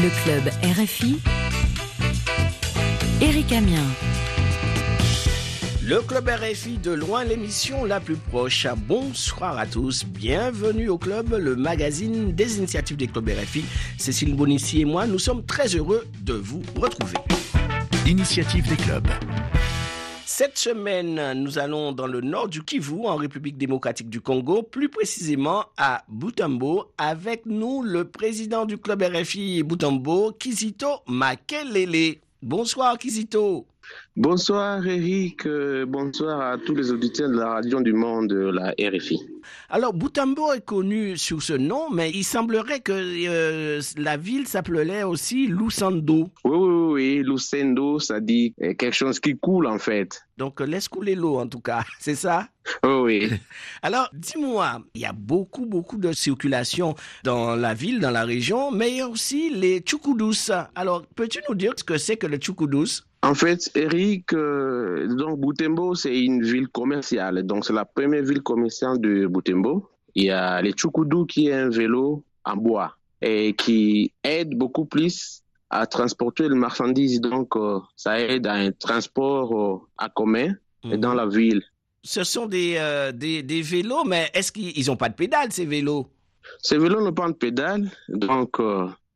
Le club RFI. Eric Amien. Le club RFI de loin l'émission la plus proche. Bonsoir à tous, bienvenue au club, le magazine des initiatives des clubs RFI. Cécile Bonissi et moi, nous sommes très heureux de vous retrouver. Initiative des clubs. Cette semaine, nous allons dans le nord du Kivu, en République démocratique du Congo, plus précisément à Butambo, avec nous le président du club RFI Butambo, Kizito Makelele. Bonsoir Kizito. Bonsoir Eric, euh, bonsoir à tous les auditeurs de la radio du monde, la RFI. Alors Butambo est connu sur ce nom, mais il semblerait que euh, la ville s'appelait aussi Lusando. Oui, oui, oui, Lusando, ça dit euh, quelque chose qui coule en fait. Donc laisse couler l'eau en tout cas, c'est ça? Oui. Alors dis-moi, il y a beaucoup, beaucoup de circulation dans la ville, dans la région, mais il y a aussi les Tchoukoudos. Alors peux-tu nous dire ce que c'est que le Tchoukoudos en fait, Eric, euh, donc Butembo, c'est une ville commerciale. Donc, c'est la première ville commerciale de Butembo. Il y a les Tchoukoudou qui est un vélo en bois et qui aide beaucoup plus à transporter le marchandise. Donc, euh, ça aide à un transport euh, à commun dans la ville. Ce sont des, des, des, vélos, mais est-ce qu'ils n'ont pas de pédale, ces vélos? Ces vélos n'ont pas de pédale. Donc,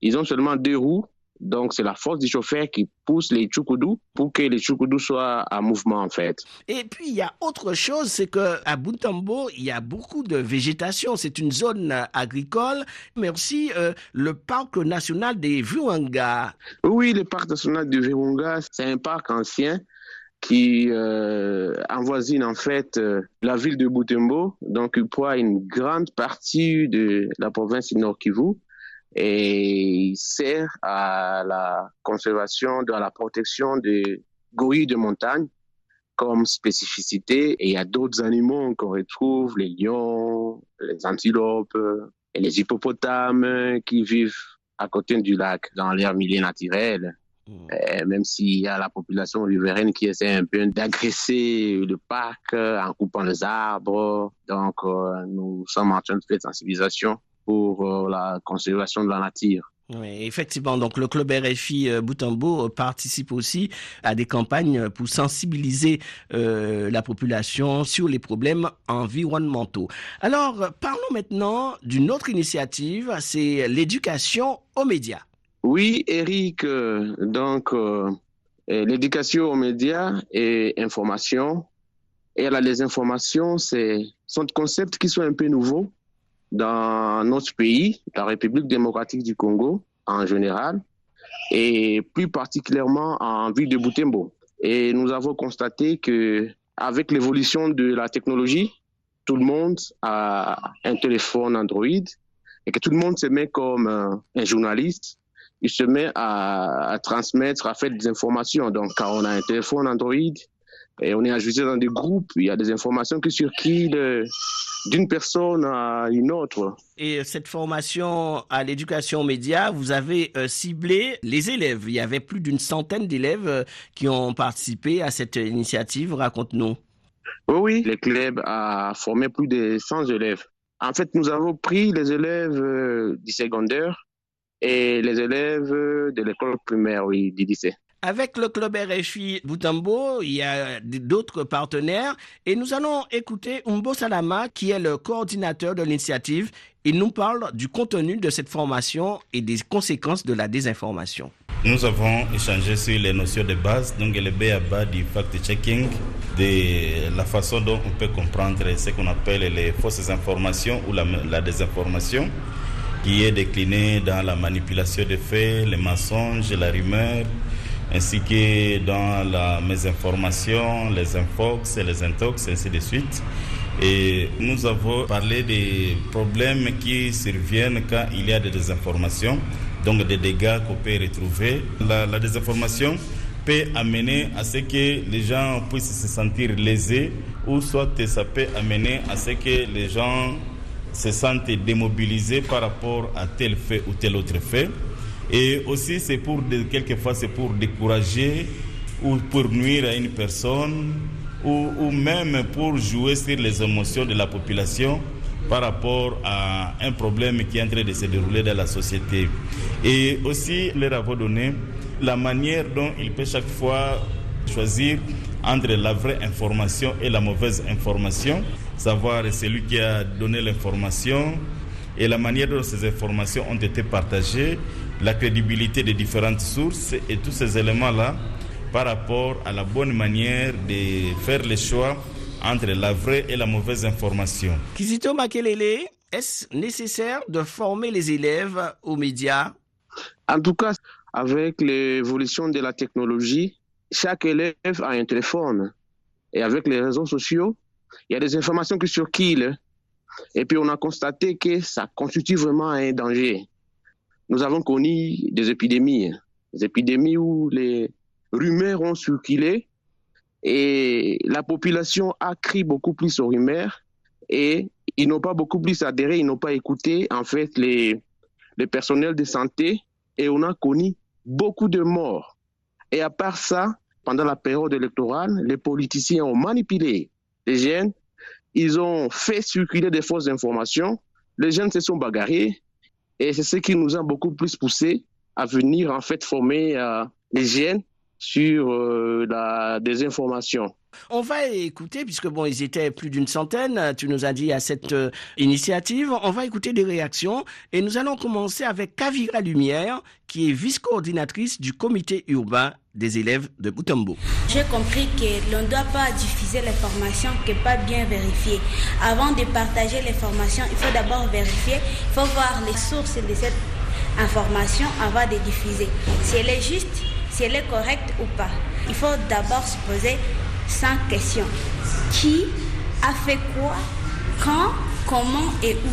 ils ont seulement deux roues donc, c'est la force du chauffeur qui pousse les tchoukoudous pour que les tchoukoudous soient en mouvement, en fait. Et puis, il y a autre chose, c'est qu'à Buntambo, il y a beaucoup de végétation. C'est une zone agricole, mais aussi euh, le parc national des Virunga. Oui, le parc national du Virunga, c'est un parc ancien qui euh, avoisine en fait euh, la ville de Butembo, donc il une grande partie de la province du Nord Kivu et il sert à la conservation, à la protection des gorilles de montagne comme spécificité. Et il y a d'autres animaux qu'on retrouve, les lions, les antilopes et les hippopotames qui vivent à côté du lac dans leur milieu naturel. Hmm. même s'il y a la population riveraine qui essaie un peu d'agresser le parc en coupant les arbres. Donc, euh, nous sommes en train de faire sensibilisation pour euh, la conservation de la nature. Oui, effectivement. Donc, le club RFI euh, Boutambo participe aussi à des campagnes pour sensibiliser euh, la population sur les problèmes environnementaux. Alors, parlons maintenant d'une autre initiative, c'est l'éducation aux médias. Oui, Eric. donc, l'éducation aux médias et information. Et là, les informations, c'est sont des concepts qui sont un peu nouveaux dans notre pays, la République démocratique du Congo en général, et plus particulièrement en ville de Butembo. Et nous avons constaté que avec l'évolution de la technologie, tout le monde a un téléphone Android et que tout le monde se met comme un journaliste. Il se met à, à transmettre, à faire des informations. Donc, quand on a un téléphone Android et on est ajouté dans des groupes, il y a des informations qui circulent d'une personne à une autre. Et cette formation à l'éducation média, vous avez euh, ciblé les élèves. Il y avait plus d'une centaine d'élèves euh, qui ont participé à cette initiative. Raconte-nous. Oui, oui, le club a formé plus de 100 élèves. En fait, nous avons pris les élèves euh, du secondaire et les élèves de l'école primaire, oui, du lycée. Avec le club RFI Boutambo, il y a d'autres partenaires et nous allons écouter Umbo Salama qui est le coordinateur de l'initiative. Il nous parle du contenu de cette formation et des conséquences de la désinformation. Nous avons échangé sur les notions de base, donc le BABA du fact-checking, de la façon dont on peut comprendre ce qu'on appelle les fausses informations ou la, la désinformation, qui est déclinée dans la manipulation des faits, les mensonges, la rumeur, ainsi que dans la mésinformation, les infox et les intox, ainsi de suite. Et nous avons parlé des problèmes qui surviennent quand il y a des désinformations, donc des dégâts qu'on peut retrouver. La désinformation peut amener à ce que les gens puissent se sentir lésés ou soit ça peut amener à ce que les gens se sentent démobilisés par rapport à tel fait ou tel autre fait. Et aussi, c'est pour, quelquefois, c'est pour décourager ou pour nuire à une personne ou, ou, même pour jouer sur les émotions de la population par rapport à un problème qui est en train de se dérouler dans la société. Et aussi leur avoir donné la manière dont il peut chaque fois choisir entre la vraie information et la mauvaise information, savoir celui qui a donné l'information et la manière dont ces informations ont été partagées, la crédibilité des différentes sources et tous ces éléments-là par rapport à la bonne manière de faire les choix entre la vraie et la mauvaise information. Kizito Makelele, est-ce nécessaire de former les élèves aux médias? En tout cas, avec l'évolution de la technologie, chaque élève a un téléphone. Et avec les réseaux sociaux, il y a des informations qui circulent. Et puis on a constaté que ça constitue vraiment un danger. Nous avons connu des épidémies, des épidémies où les rumeurs ont circulé et la population a crié beaucoup plus aux rumeurs et ils n'ont pas beaucoup plus adhéré, ils n'ont pas écouté en fait les, les personnels de santé et on a connu beaucoup de morts. Et à part ça, pendant la période électorale, les politiciens ont manipulé les jeunes, ils ont fait circuler des fausses informations, les jeunes se sont bagarrés et c'est ce qui nous a beaucoup plus poussé à venir en fait former euh, les jeunes sur euh, la désinformation. On va écouter, puisque bon, ils étaient plus d'une centaine, tu nous as dit à cette euh, initiative, on va écouter des réactions et nous allons commencer avec Kavira Lumière, qui est vice-coordinatrice du comité urbain des élèves de Boutambo. J'ai compris que l'on ne doit pas diffuser l'information qui n'est pas bien vérifiée. Avant de partager l'information, il faut d'abord vérifier, il faut voir les sources de cette information avant de diffuser. Si elle est juste, si elle est correcte ou pas. Il faut d'abord se poser cinq questions. Qui a fait quoi Quand Comment et où?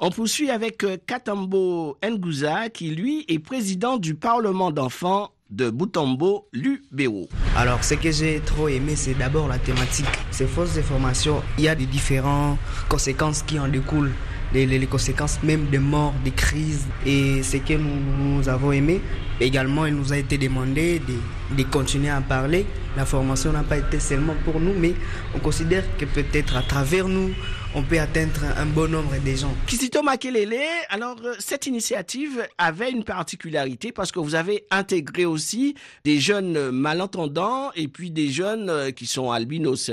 On poursuit avec euh, Katambo Nguza, qui lui est président du Parlement d'enfants de Boutambo, l'UBO. Alors, ce que j'ai trop aimé, c'est d'abord la thématique. Ces fausses informations, il y a des différentes conséquences qui en découlent. Les, les, conséquences même des morts, des crises. Et ce que nous, avons aimé, également, il nous a été demandé de, de continuer à parler. La formation n'a pas été seulement pour nous, mais on considère que peut-être à travers nous, on peut atteindre un bon nombre de gens. Kisito Makelele, alors euh, cette initiative avait une particularité parce que vous avez intégré aussi des jeunes malentendants et puis des jeunes euh, qui sont albinos.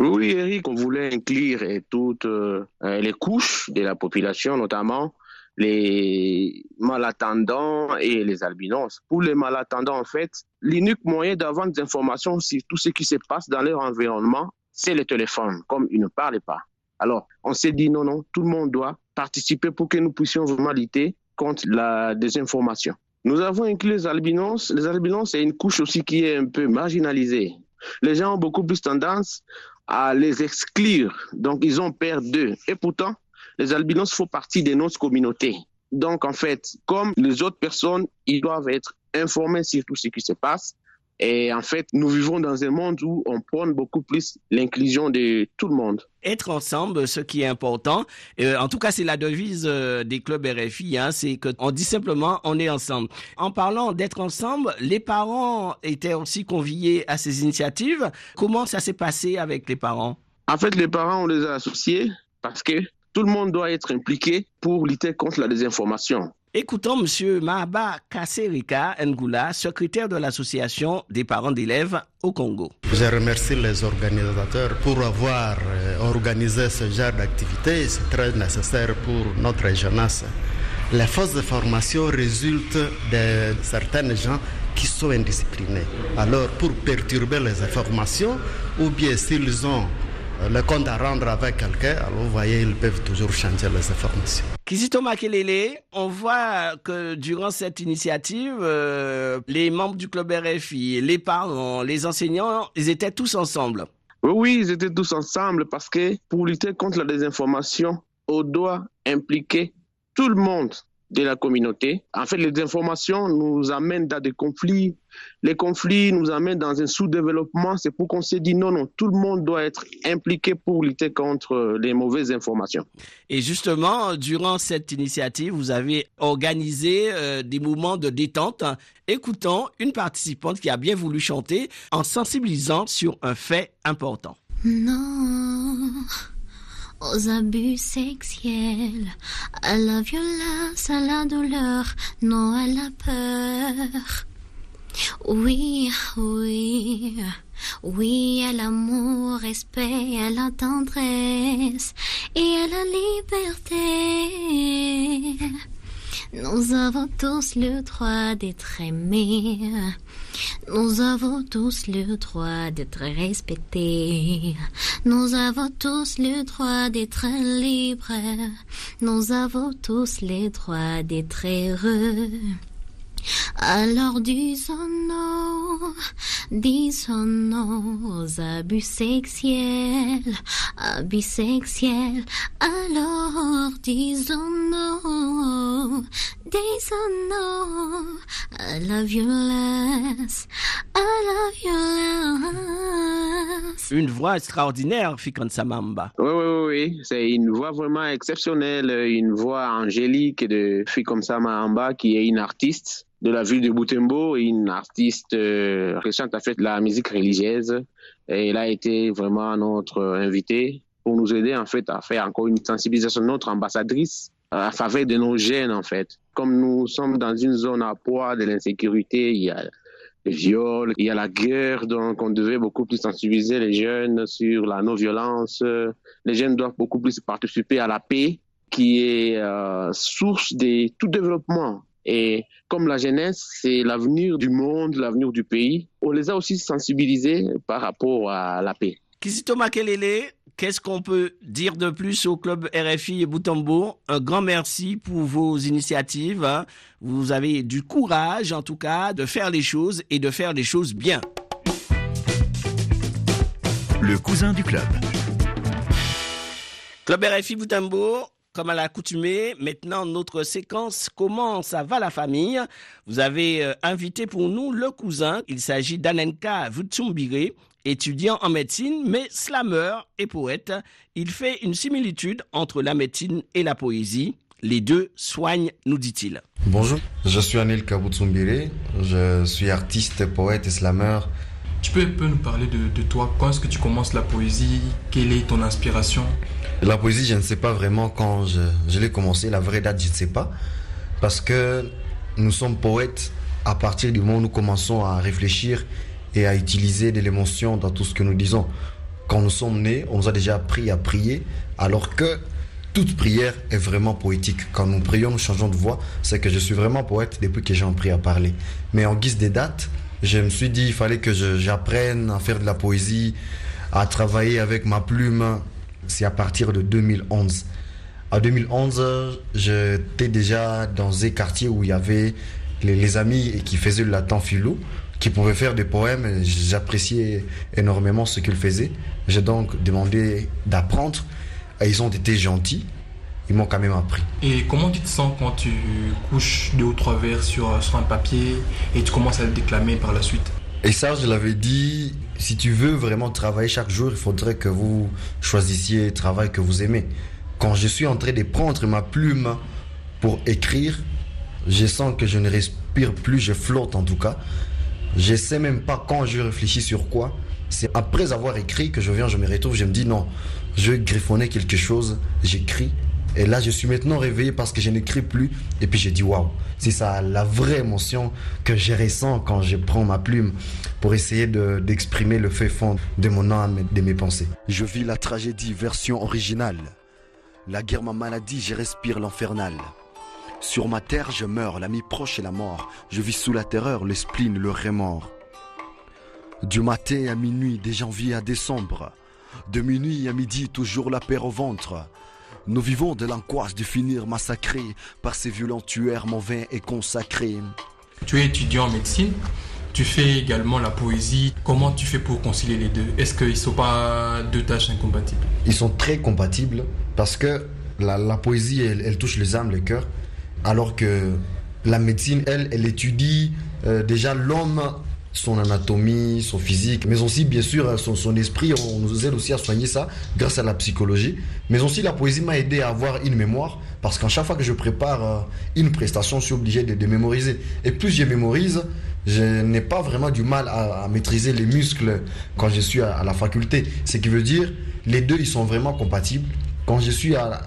Oui, Eric, on voulait inclure toutes euh, les couches de la population, notamment les malattendants et les albinos. Pour les malattendants, en fait, l'unique moyen d'avoir des informations sur tout ce qui se passe dans leur environnement, c'est le téléphone, comme ils ne parlent pas. Alors, on s'est dit non, non, tout le monde doit participer pour que nous puissions vraiment lutter contre la désinformation. Nous avons inclus les albinos. Les albinos, c'est une couche aussi qui est un peu marginalisée. Les gens ont beaucoup plus tendance à les exclure. Donc, ils ont peur d'eux. Et pourtant, les albinos font partie de notre communauté. Donc, en fait, comme les autres personnes, ils doivent être informés sur tout ce qui se passe. Et en fait, nous vivons dans un monde où on prône beaucoup plus l'inclusion de tout le monde. Être ensemble, ce qui est important. Euh, en tout cas, c'est la devise euh, des clubs RFI. Hein, c'est qu'on dit simplement on est ensemble. En parlant d'être ensemble, les parents étaient aussi conviés à ces initiatives. Comment ça s'est passé avec les parents? En fait, les parents, on les a associés parce que tout le monde doit être impliqué pour lutter contre la désinformation. Écoutons M. Mahaba Kasserika Ngoula, secrétaire de l'association des parents d'élèves au Congo. Je remercie les organisateurs pour avoir organisé ce genre d'activité. C'est très nécessaire pour notre jeunesse. Les fausses informations résultent de certaines gens qui sont indisciplinés. Alors, pour perturber les informations, ou bien s'ils ont le compte à rendre avec quelqu'un, alors vous voyez, ils peuvent toujours changer les informations. Kizito Makelele, on voit que durant cette initiative, euh, les membres du club RFI, les parents, les enseignants, ils étaient tous ensemble. Oui, oui, ils étaient tous ensemble parce que pour lutter contre la désinformation, on doit impliquer tout le monde de la communauté. En fait, les informations nous amènent dans des conflits. Les conflits nous amènent dans un sous-développement. C'est pour qu'on s'est dit non, non, tout le monde doit être impliqué pour lutter contre les mauvaises informations. Et justement, durant cette initiative, vous avez organisé euh, des moments de détente. Écoutons une participante qui a bien voulu chanter en sensibilisant sur un fait important. Non, aux abus sexuels, à la violence, à la douleur, non à la peur. Oui, oui, oui à l'amour, respect, à la tendresse et à la liberté. Nous avons tous le droit d'être aimés. Nous avons tous le droit d'être respectés. Nous avons tous le droit d'être libres. Nous avons tous le droit d'être heureux. Alors disons non, disons non aux abus sexuels, abus sexuels. Alors disons non, disons non à la violence, à la violence. Une voix extraordinaire, Fikran Samamba. Oui, oui, oui, c'est une voix vraiment exceptionnelle, une voix angélique de Fikran Samamba qui est une artiste de la ville de Boutembo, une artiste euh, chante en fait la musique religieuse. Et elle a été vraiment notre invitée pour nous aider en fait à faire encore une sensibilisation, notre ambassadrice à faveur de nos jeunes en fait. Comme nous sommes dans une zone à poids de l'insécurité, il y a le viol, il y a la guerre, donc on devait beaucoup plus sensibiliser les jeunes sur la non-violence. Les jeunes doivent beaucoup plus participer à la paix qui est euh, source de tout développement et comme la jeunesse, c'est l'avenir du monde, l'avenir du pays, on les a aussi sensibilisés par rapport à la paix. Kizito Makelele, qu'est-ce qu'on peut dire de plus au club RFI Boutambo? Un grand merci pour vos initiatives. Hein. Vous avez du courage, en tout cas, de faire les choses et de faire les choses bien. Le cousin du club. Club RFI Boutambo, comme à l'accoutumée, maintenant notre séquence Comment ça va la famille? Vous avez euh, invité pour nous le cousin. Il s'agit d'Anenka Vutsumbire, étudiant en médecine, mais slammer et poète. Il fait une similitude entre la médecine et la poésie. Les deux soignent, nous dit-il. Bonjour, je suis Anil Kabutsumbire, je suis artiste, poète et slammer. Tu peux un peu nous parler de, de toi? Quand est-ce que tu commences la poésie? Quelle est ton inspiration? La poésie, je ne sais pas vraiment quand je, l'ai commencé. La vraie date, je ne sais pas. Parce que nous sommes poètes à partir du moment où nous commençons à réfléchir et à utiliser de l'émotion dans tout ce que nous disons. Quand nous sommes nés, on nous a déjà appris à prier, alors que toute prière est vraiment poétique. Quand nous prions, nous changeons de voix. C'est que je suis vraiment poète depuis que j'ai appris à parler. Mais en guise des dates, je me suis dit il fallait que j'apprenne à faire de la poésie, à travailler avec ma plume. C'est à partir de 2011. En 2011, j'étais déjà dans un quartier où il y avait les, les amis qui faisaient le latin philo, qui pouvaient faire des poèmes. J'appréciais énormément ce qu'ils faisaient. J'ai donc demandé d'apprendre. Et ils ont été gentils. Ils m'ont quand même appris. Et comment tu te sens quand tu couches deux ou trois vers sur, sur un papier et tu commences à le déclamer par la suite? Et ça, je l'avais dit, si tu veux vraiment travailler chaque jour, il faudrait que vous choisissiez le travail que vous aimez. Quand je suis en train de prendre ma plume pour écrire, je sens que je ne respire plus, je flotte en tout cas. Je sais même pas quand je réfléchis sur quoi. C'est après avoir écrit que je viens, je me retrouve, je me dis non, je vais griffonner quelque chose, j'écris. Et là, je suis maintenant réveillé parce que je n'écris plus. Et puis j'ai dit waouh, c'est ça la vraie émotion que je ressens quand je prends ma plume pour essayer d'exprimer le fait fond de mon âme et de mes pensées. Je vis la tragédie version originale. La guerre, ma maladie, je respire l'infernal. Sur ma terre, je meurs, l'ami proche et la mort. Je vis sous la terreur, le spleen, le remords. Du matin à minuit, de janvier à décembre. De minuit à midi, toujours la paix au ventre. Nous vivons de l'angoisse de finir massacrés par ces violents tueurs, mon vin est consacré. Tu es étudiant en médecine, tu fais également la poésie. Comment tu fais pour concilier les deux? Est-ce qu'ils ne sont pas deux tâches incompatibles? Ils sont très compatibles parce que la, la poésie, elle, elle, touche les âmes, les cœurs, alors que la médecine, elle, elle étudie euh, déjà l'homme son anatomie, son physique, mais aussi bien sûr son, esprit. On nous aide aussi à soigner ça grâce à la psychologie. Mais aussi la poésie m'a aidé à avoir une mémoire parce qu'à chaque fois que je prépare une prestation, je suis obligé de, de mémoriser. Et plus je mémorise, je n'ai pas vraiment du mal à, maîtriser les muscles quand je suis à, à la faculté. Ce qui veut dire les deux ils sont vraiment compatibles. Quand je suis à,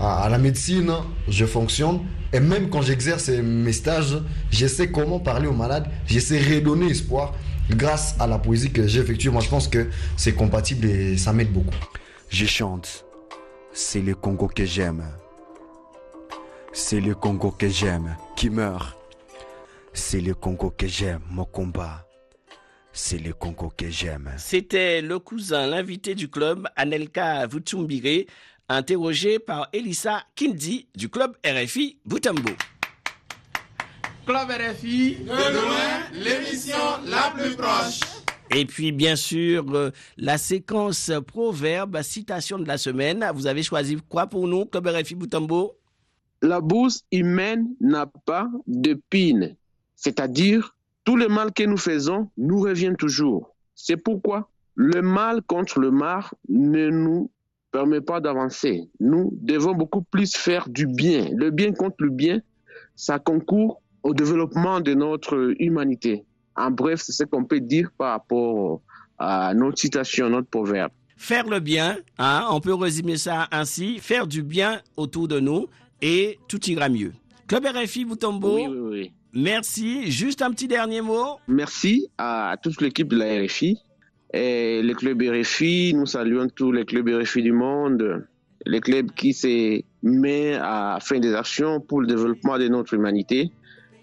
à, à la médecine, je fonctionne. Et même quand j'exerce mes stages, je sais comment parler aux malades. Je sais redonner espoir grâce à la poésie que j'effectue. Moi, je pense que c'est compatible et ça m'aide beaucoup. Je chante. C'est le Congo que j'aime. C'est le Congo que j'aime qui meurt. C'est le Congo que j'aime, mon combat. C'est le Congo que j'aime. C'était le cousin, l'invité du club, Anelka Vutsumbire, interrogé par Elissa Kindi du club RFI Boutambo. Club RFI, de loin, l'émission la plus proche. Et puis, bien sûr, euh, la séquence proverbe, citation de la semaine. Vous avez choisi quoi pour nous, Club RFI Boutambo? La bourse humaine n'a pas de pine. C'est-à-dire, tout le mal que nous faisons nous revient toujours. C'est pourquoi le mal contre le mal ne nous permet pas d'avancer. Nous devons beaucoup plus faire du bien. Le bien contre le bien, ça concourt au développement de notre humanité. En bref, c'est ce qu'on peut dire par rapport à notre citation, notre proverbe. Faire le bien, hein, on peut résumer ça ainsi, faire du bien autour de nous et tout ira mieux. Club RFI Boutombo, Oui, oui, oui. merci. Juste un petit dernier mot. Merci à toute l'équipe de la RFI. Et le club RFI, nous saluons tous les clubs RFI du monde, les clubs qui se mettent à faire des actions pour le développement de notre humanité.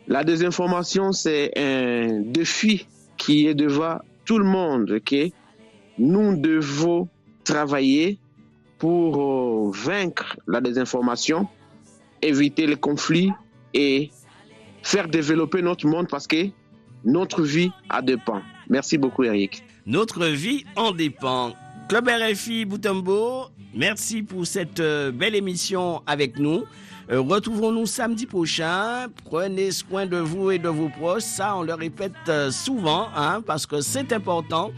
La désinformation, c'est un défi qui est devant tout le monde, ok? Nous devons travailler pour euh, vaincre la désinformation, éviter les conflits et faire développer notre monde parce que notre vie a dépend. Merci beaucoup, Eric. Notre vie en dépend. Club RFI Boutambo, merci pour cette euh, belle émission avec nous. Euh, Retrouvons-nous samedi prochain. Prenez soin de vous et de vos proches. Ça, on le répète euh, souvent, hein, parce que c'est important.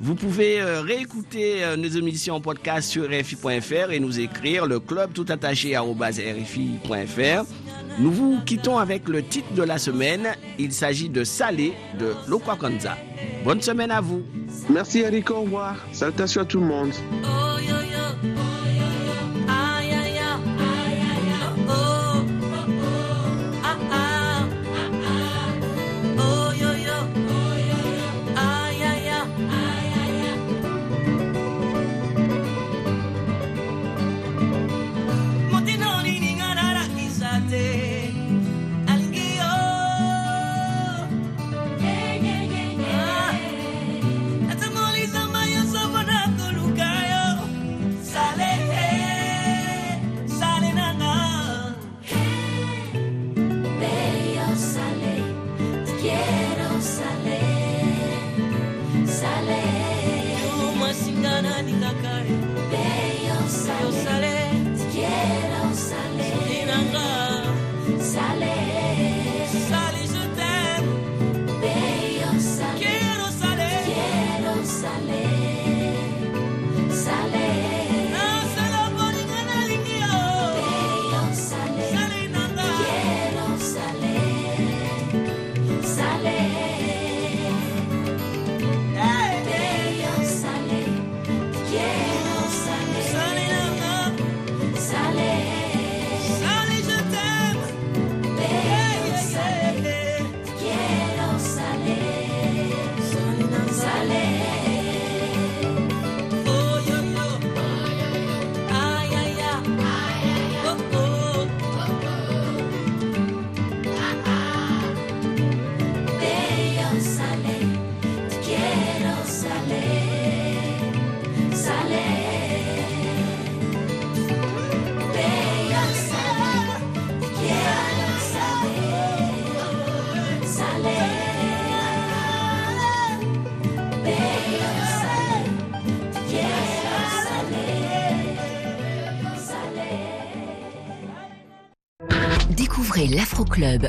Vous pouvez réécouter nos émissions en podcast sur RFI.fr et nous écrire le club tout attaché à RFI.fr. Nous vous quittons avec le titre de la semaine. Il s'agit de Salé de Lokwakanza. Bonne semaine à vous. Merci, Eric. Au revoir. Salutations à tout le monde. Club